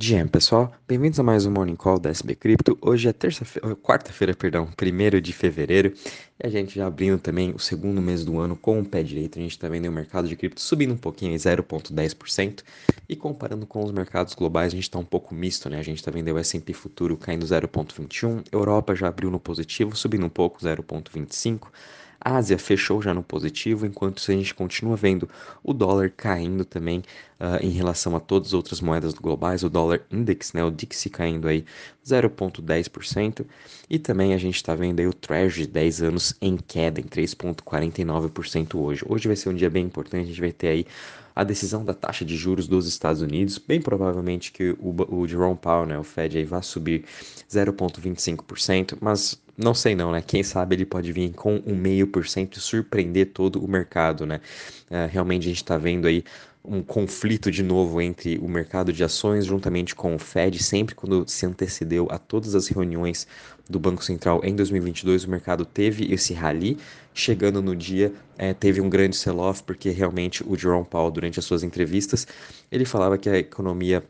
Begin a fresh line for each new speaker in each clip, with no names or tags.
Dia, pessoal, bem-vindos a mais um Morning Call da SB Cripto. Hoje é terça-feira, quarta-feira, perdão, 1 de fevereiro, e a gente já abrindo também o segundo mês do ano com o pé direito. A gente está vendo o mercado de cripto subindo um pouquinho, 0,10%, e comparando com os mercados globais, a gente está um pouco misto, né? A gente está vendo o S&P futuro caindo 0,21, Europa já abriu no positivo, subindo um pouco, 0,25%. A Ásia fechou já no positivo, enquanto a gente continua vendo o dólar caindo também uh, em relação a todas as outras moedas globais, o dólar index, né, o DIX caindo aí 0,10%, e também a gente está vendo aí o Treasury 10 anos em queda, em 3,49% hoje. Hoje vai ser um dia bem importante, a gente vai ter aí a decisão da taxa de juros dos Estados Unidos, bem provavelmente que o, o Jerome Powell, né, o Fed, aí vai subir 0,25%, mas não sei não, né? Quem sabe ele pode vir com um meio por cento e surpreender todo o mercado, né? Uh, realmente a gente está vendo aí um conflito de novo entre o mercado de ações juntamente com o Fed, sempre quando se antecedeu a todas as reuniões do Banco Central em 2022, o mercado teve esse rally, chegando no dia é, teve um grande sell-off porque realmente o Jerome Powell durante as suas entrevistas ele falava que a economia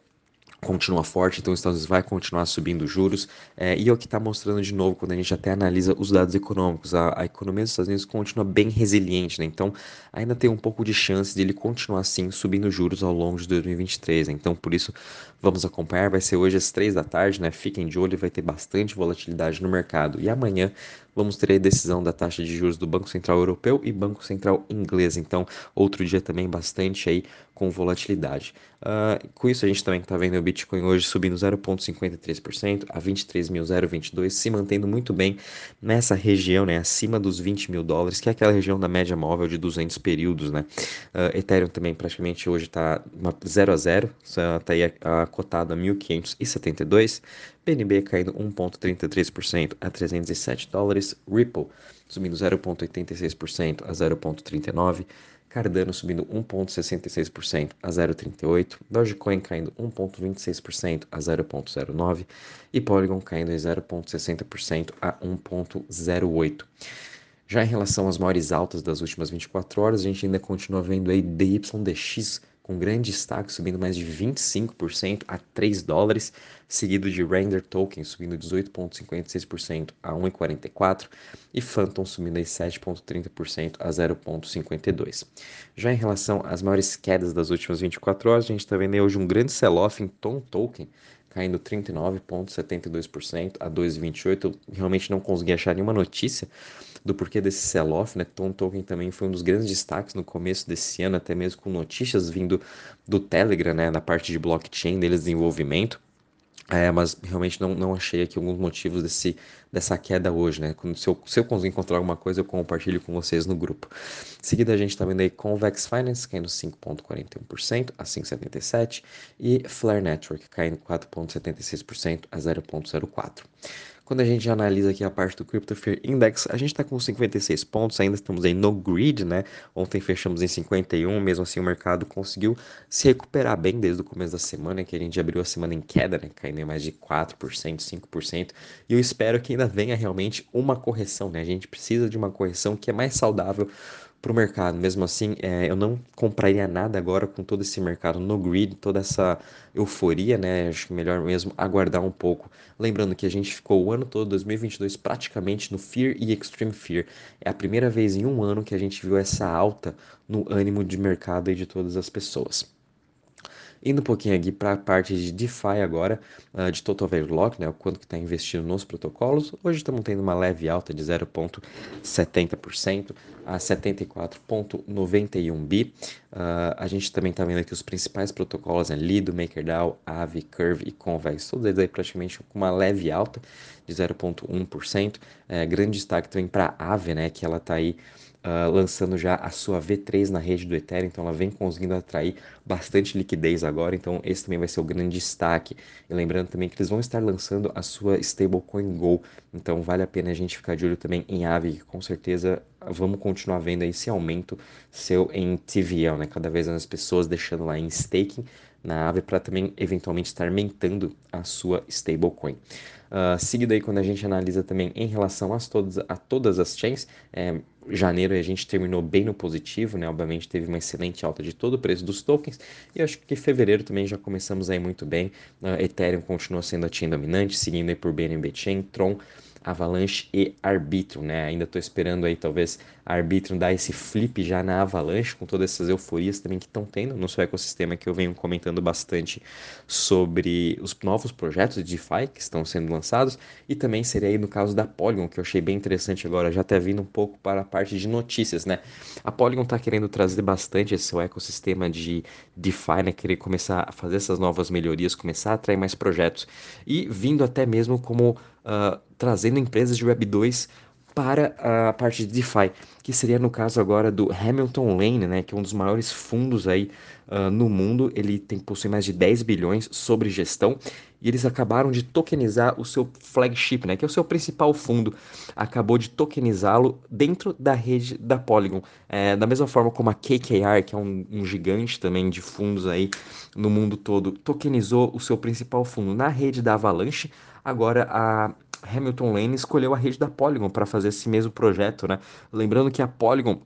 continua forte, então os Estados Unidos vai continuar subindo juros, é, e é o que está mostrando de novo quando a gente até analisa os dados econômicos, a, a, economia dos Estados Unidos continua bem resiliente, né? então ainda tem um pouco de chance de ele continuar assim subindo juros ao longo de 2023, né? então por isso vamos acompanhar, vai ser hoje às 3 da tarde, né? fiquem de olho, vai ter bastante volatilidade no mercado, e amanhã vamos ter a decisão da taxa de juros do Banco Central Europeu e Banco Central Inglês. Então, outro dia também bastante aí com volatilidade. Uh, com isso, a gente também está vendo o Bitcoin hoje subindo 0,53% a 23.022, se mantendo muito bem nessa região, né, acima dos 20 mil dólares, que é aquela região da média móvel de 200 períodos, né. Uh, Ethereum também praticamente hoje está 0 a 0, está aí a, a cotado a 1.572, BNB caindo 1,33% a 307 dólares, Ripple subindo 0,86% a 0,39%, Cardano subindo 1,66% a 0,38%, Dogecoin caindo 1,26% a 0,09% e Polygon caindo 0,60% a 1,08%. Já em relação às maiores altas das últimas 24 horas, a gente ainda continua vendo aí DYDX com grande destaque, subindo mais de 25% a 3 dólares, seguido de Render Token subindo 18,56% a 1,44 e Phantom subindo 7,30% a 0,52. Já em relação às maiores quedas das últimas 24 horas, a gente está vendo hoje um grande sell-off em Tom Token, caindo 39,72% a 2,28. Eu realmente não consegui achar nenhuma notícia do porquê desse sell-off, né? Tom Token também foi um dos grandes destaques no começo desse ano, até mesmo com notícias vindo do Telegram, né, na parte de blockchain deles, desenvolvimento. É, mas realmente não, não achei aqui alguns motivos desse, dessa queda hoje, né? Se, eu, se eu conseguir encontrar alguma coisa, eu compartilho com vocês no grupo. Seguida, a gente está vendo aí Convex Finance caindo 5,41% a 5,77% e Flare Network caindo 4,76% a 0,04%. Quando a gente analisa aqui a parte do Crypto Fear Index, a gente está com 56 pontos, ainda estamos aí no grid, né? Ontem fechamos em 51, mesmo assim o mercado conseguiu se recuperar bem desde o começo da semana, que a gente abriu a semana em queda, né? Caindo em mais de 4%, 5%. E eu espero que ainda venha realmente uma correção, né? A gente precisa de uma correção que é mais saudável para o mercado. Mesmo assim, é, eu não compraria nada agora com todo esse mercado no grid, toda essa euforia, né? Acho que melhor mesmo aguardar um pouco. Lembrando que a gente ficou o ano todo, 2022, praticamente no Fear e Extreme Fear. É a primeira vez em um ano que a gente viu essa alta no ânimo de mercado e de todas as pessoas. Indo um pouquinho aqui para a parte de DeFi agora, uh, de Total Value Lock, né, o quanto que está investindo nos protocolos. Hoje estamos tendo uma leve alta de 0,70% a 74,91 bi. Uh, a gente também está vendo aqui os principais protocolos, né, Lido, MakerDAO, Aave, Curve e Convex, todos eles aí praticamente com uma leve alta de 0,1%. É, grande destaque também para a Aave, né, que ela está aí uh, lançando já a sua V3 na rede do Ethereum, então ela vem conseguindo atrair bastante liquidez agora, então esse também vai ser o grande destaque. E lembrando também que eles vão estar lançando a sua stablecoin Go, então vale a pena a gente ficar de olho também em Aave, que com certeza vamos continuar vendo esse aumento seu em TVL, né? Cada vez mais pessoas deixando lá em staking na Aave para também eventualmente estar aumentando a sua stablecoin. Uh, seguido aí quando a gente analisa também em relação a todas, a todas as chains, é, janeiro a gente terminou bem no positivo, né? Obviamente teve uma excelente alta de todo o preço dos tokens. E acho que fevereiro também já começamos aí muito bem. Uh, Ethereum continua sendo a chain dominante, seguindo aí por BNB Chain, Tron Avalanche e Arbitrum, né? Ainda estou esperando aí talvez a Arbitrum dar esse flip já na Avalanche, com todas essas euforias também que estão tendo no seu ecossistema, que eu venho comentando bastante sobre os novos projetos de DeFi que estão sendo lançados, e também seria aí no caso da Polygon, que eu achei bem interessante agora, já até vindo um pouco para a parte de notícias, né? A Polygon está querendo trazer bastante esse seu ecossistema de DeFi, né? Querer começar a fazer essas novas melhorias, começar a atrair mais projetos, e vindo até mesmo como uh, trazendo empresas de Web 2 para a parte de DeFi, que seria no caso agora do Hamilton Lane, né, que é um dos maiores fundos aí uh, no mundo. Ele tem possui mais de 10 bilhões sobre gestão e eles acabaram de tokenizar o seu flagship, né, que é o seu principal fundo. Acabou de tokenizá-lo dentro da rede da Polygon, é, da mesma forma como a KKR, que é um, um gigante também de fundos aí no mundo todo, tokenizou o seu principal fundo na rede da Avalanche. Agora a Hamilton Lane escolheu a rede da Polygon para fazer esse mesmo projeto, né? Lembrando que a Polygon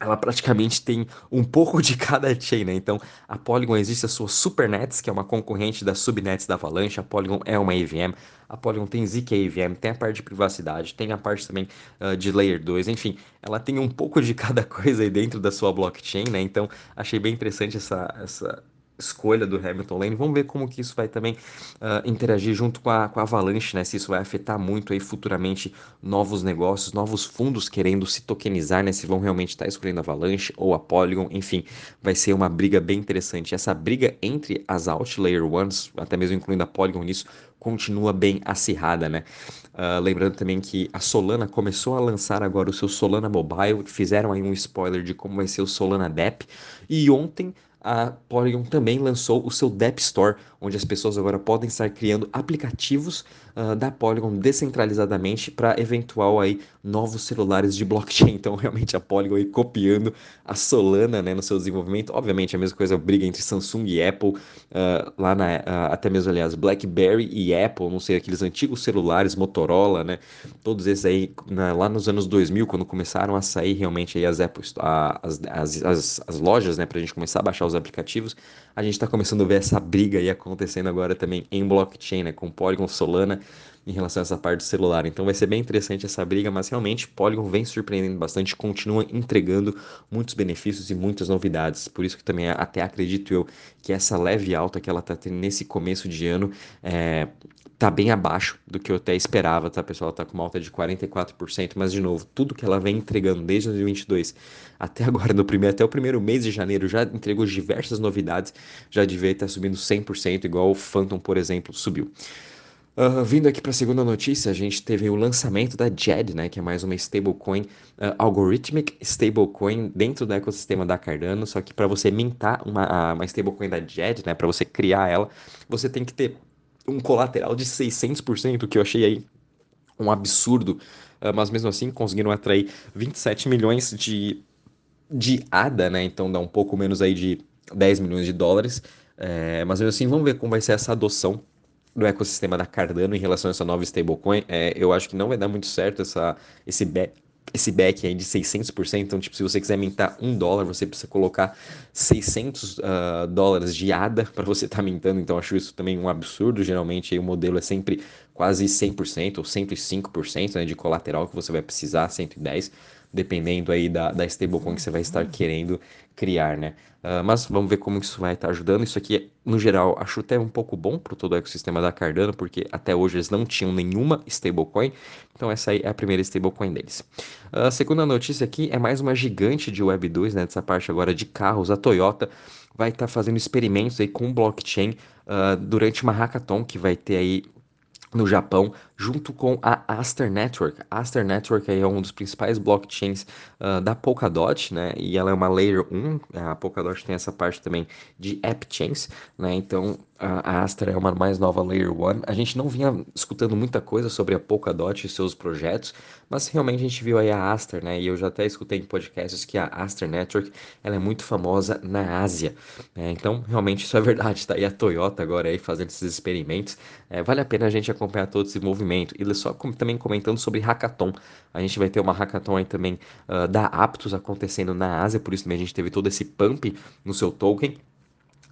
ela praticamente tem um pouco de cada chain, né? Então, a Polygon existe a sua Supernets, que é uma concorrente da Subnets da Avalanche. A Polygon é uma EVM. A Polygon tem ZK EVM, tem a parte de privacidade, tem a parte também uh, de Layer 2. Enfim, ela tem um pouco de cada coisa aí dentro da sua blockchain, né? Então, achei bem interessante essa, essa escolha do Hamilton Lane. Vamos ver como que isso vai também uh, interagir junto com a, com a Avalanche, né? Se isso vai afetar muito aí futuramente novos negócios, novos fundos querendo se tokenizar, né? Se vão realmente estar escolhendo a Avalanche ou a Polygon, enfim, vai ser uma briga bem interessante. Essa briga entre as Outlayer Ones, até mesmo incluindo a Polygon nisso, continua bem acirrada, né? Uh, lembrando também que a Solana começou a lançar agora o seu Solana Mobile, fizeram aí um spoiler de como vai ser o Solana Dep, e ontem a Polygon também lançou o seu Dep Store, onde as pessoas agora podem estar criando aplicativos uh, da Polygon descentralizadamente para eventual aí novos celulares de blockchain. Então, realmente a Polygon aí copiando a Solana, né, no seu desenvolvimento. Obviamente, a mesma coisa briga entre Samsung e Apple, uh, lá na, uh, até mesmo, aliás, BlackBerry e Apple, não sei, aqueles antigos celulares, Motorola, né, todos esses aí, na, lá nos anos 2000, quando começaram a sair realmente aí as, Apple, as, as, as, as lojas, né, para a gente começar a baixar os aplicativos, a gente está começando a ver essa briga aí acontecendo agora também em blockchain, né, com Polygon, Solana, em relação a essa parte do celular. Então vai ser bem interessante essa briga, mas realmente Polygon vem surpreendendo bastante, continua entregando muitos benefícios e muitas novidades. Por isso que também até acredito eu que essa leve alta que ela está tendo nesse começo de ano é, tá bem abaixo do que eu até esperava, tá, pessoal? Tá com uma alta de 44%, mas de novo, tudo que ela vem entregando desde 2022 até agora, no primeiro, até o primeiro mês de janeiro, já entregou diversas novidades, já devia estar subindo 100%, igual o Phantom, por exemplo, subiu. Uh, vindo aqui para a segunda notícia, a gente teve o lançamento da JED, né, que é mais uma stablecoin, uh, algorithmic stablecoin dentro do ecossistema da Cardano, só que para você mintar uma, uma stablecoin da JED, né, para você criar ela, você tem que ter um colateral de 600%, que eu achei aí um absurdo, uh, mas mesmo assim conseguiram atrair 27 milhões de, de ADA, né? Então dá um pouco menos aí de 10 milhões de dólares. É, mas mesmo assim, vamos ver como vai ser essa adoção do ecossistema da Cardano em relação a essa nova stablecoin. É, eu acho que não vai dar muito certo essa, esse esse back aí de 600%. Então, tipo, se você quiser mintar um dólar, você precisa colocar 600 uh, ah, dólares de ADA para você estar tá mintando. Então, acho isso também um absurdo. Geralmente, o modelo é sempre quase 100% ou 105% né, de colateral que você vai precisar, 110% dependendo aí da, da stablecoin que você vai estar querendo criar, né? Uh, mas vamos ver como isso vai estar ajudando. Isso aqui, no geral, acho até um pouco bom para todo o ecossistema da Cardano, porque até hoje eles não tinham nenhuma stablecoin. Então essa aí é a primeira stablecoin deles. A uh, segunda notícia aqui é mais uma gigante de Web 2, né? Dessa parte agora de carros, a Toyota vai estar fazendo experimentos aí com blockchain uh, durante uma hackathon que vai ter aí no Japão, junto com a Aster Network. A Aster Network é um dos principais blockchains uh, da Polkadot, né? E ela é uma Layer 1. A Polkadot tem essa parte também de App Chains, né? Então, a Astra é uma mais nova Layer 1. A gente não vinha escutando muita coisa sobre a Polkadot e seus projetos, mas realmente a gente viu aí a Astra, né? E eu já até escutei em podcasts que a Astra Network ela é muito famosa na Ásia. Né? Então, realmente isso é verdade. Tá aí a Toyota agora aí fazendo esses experimentos. É, vale a pena a gente acompanhar todo esse movimento movimento. E só também comentando sobre hackathon. A gente vai ter uma hackathon aí também uh, da Aptos acontecendo na Ásia, por isso também a gente teve todo esse pump no seu token.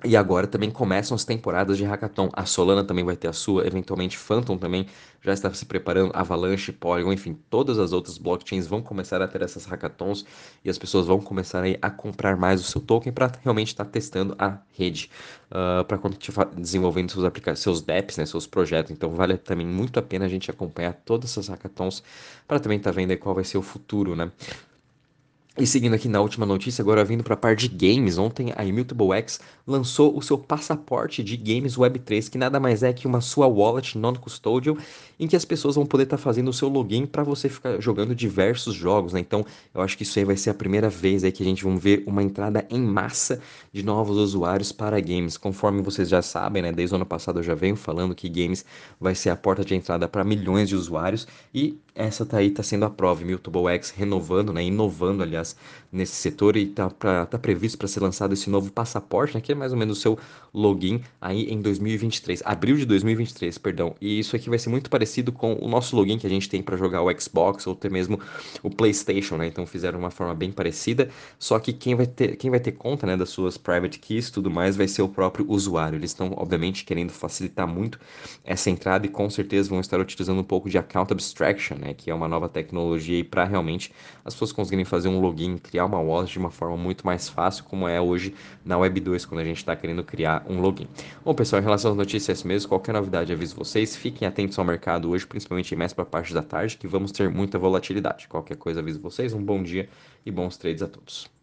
E agora também começam as temporadas de hackathon. A Solana também vai ter a sua, eventualmente Phantom também já está se preparando, Avalanche, Polygon, enfim, todas as outras blockchains vão começar a ter essas hackathons e as pessoas vão começar aí a comprar mais o seu token para realmente estar tá testando a rede, uh, para quando estiver desenvolvendo seus aplicativos, seus DApps, né, seus projetos. Então vale também muito a pena a gente acompanhar todas essas hackathons para também estar tá vendo qual vai ser o futuro, né? E seguindo aqui na última notícia, agora vindo para a parte de games, ontem a Immutable X lançou o seu passaporte de games Web3, que nada mais é que uma sua wallet non-custodial, em que as pessoas vão poder estar tá fazendo o seu login para você ficar jogando diversos jogos, né? Então, eu acho que isso aí vai ser a primeira vez aí que a gente vai ver uma entrada em massa de novos usuários para games. Conforme vocês já sabem, né, desde o ano passado eu já venho falando que games vai ser a porta de entrada para milhões de usuários e essa tá aí tá sendo a prova, Immutable X renovando, né, inovando aliás process. Nesse setor e está tá previsto para ser lançado esse novo passaporte, né, que é mais ou menos o seu login aí em 2023, abril de 2023, perdão. E isso aqui vai ser muito parecido com o nosso login que a gente tem para jogar o Xbox ou até mesmo o PlayStation, né? Então fizeram uma forma bem parecida, só que quem vai ter, quem vai ter conta, né, das suas private keys, tudo mais, vai ser o próprio usuário. Eles estão obviamente querendo facilitar muito essa entrada e com certeza vão estar utilizando um pouco de account abstraction, né, que é uma nova tecnologia para realmente as pessoas conseguirem fazer um login login, criar uma wallet de uma forma muito mais fácil, como é hoje na Web 2, quando a gente está querendo criar um login. Bom, pessoal, em relação às notícias mesmo, qualquer novidade aviso vocês. Fiquem atentos ao mercado hoje, principalmente mais para a parte da tarde, que vamos ter muita volatilidade. Qualquer coisa aviso vocês. Um bom dia e bons trades a todos.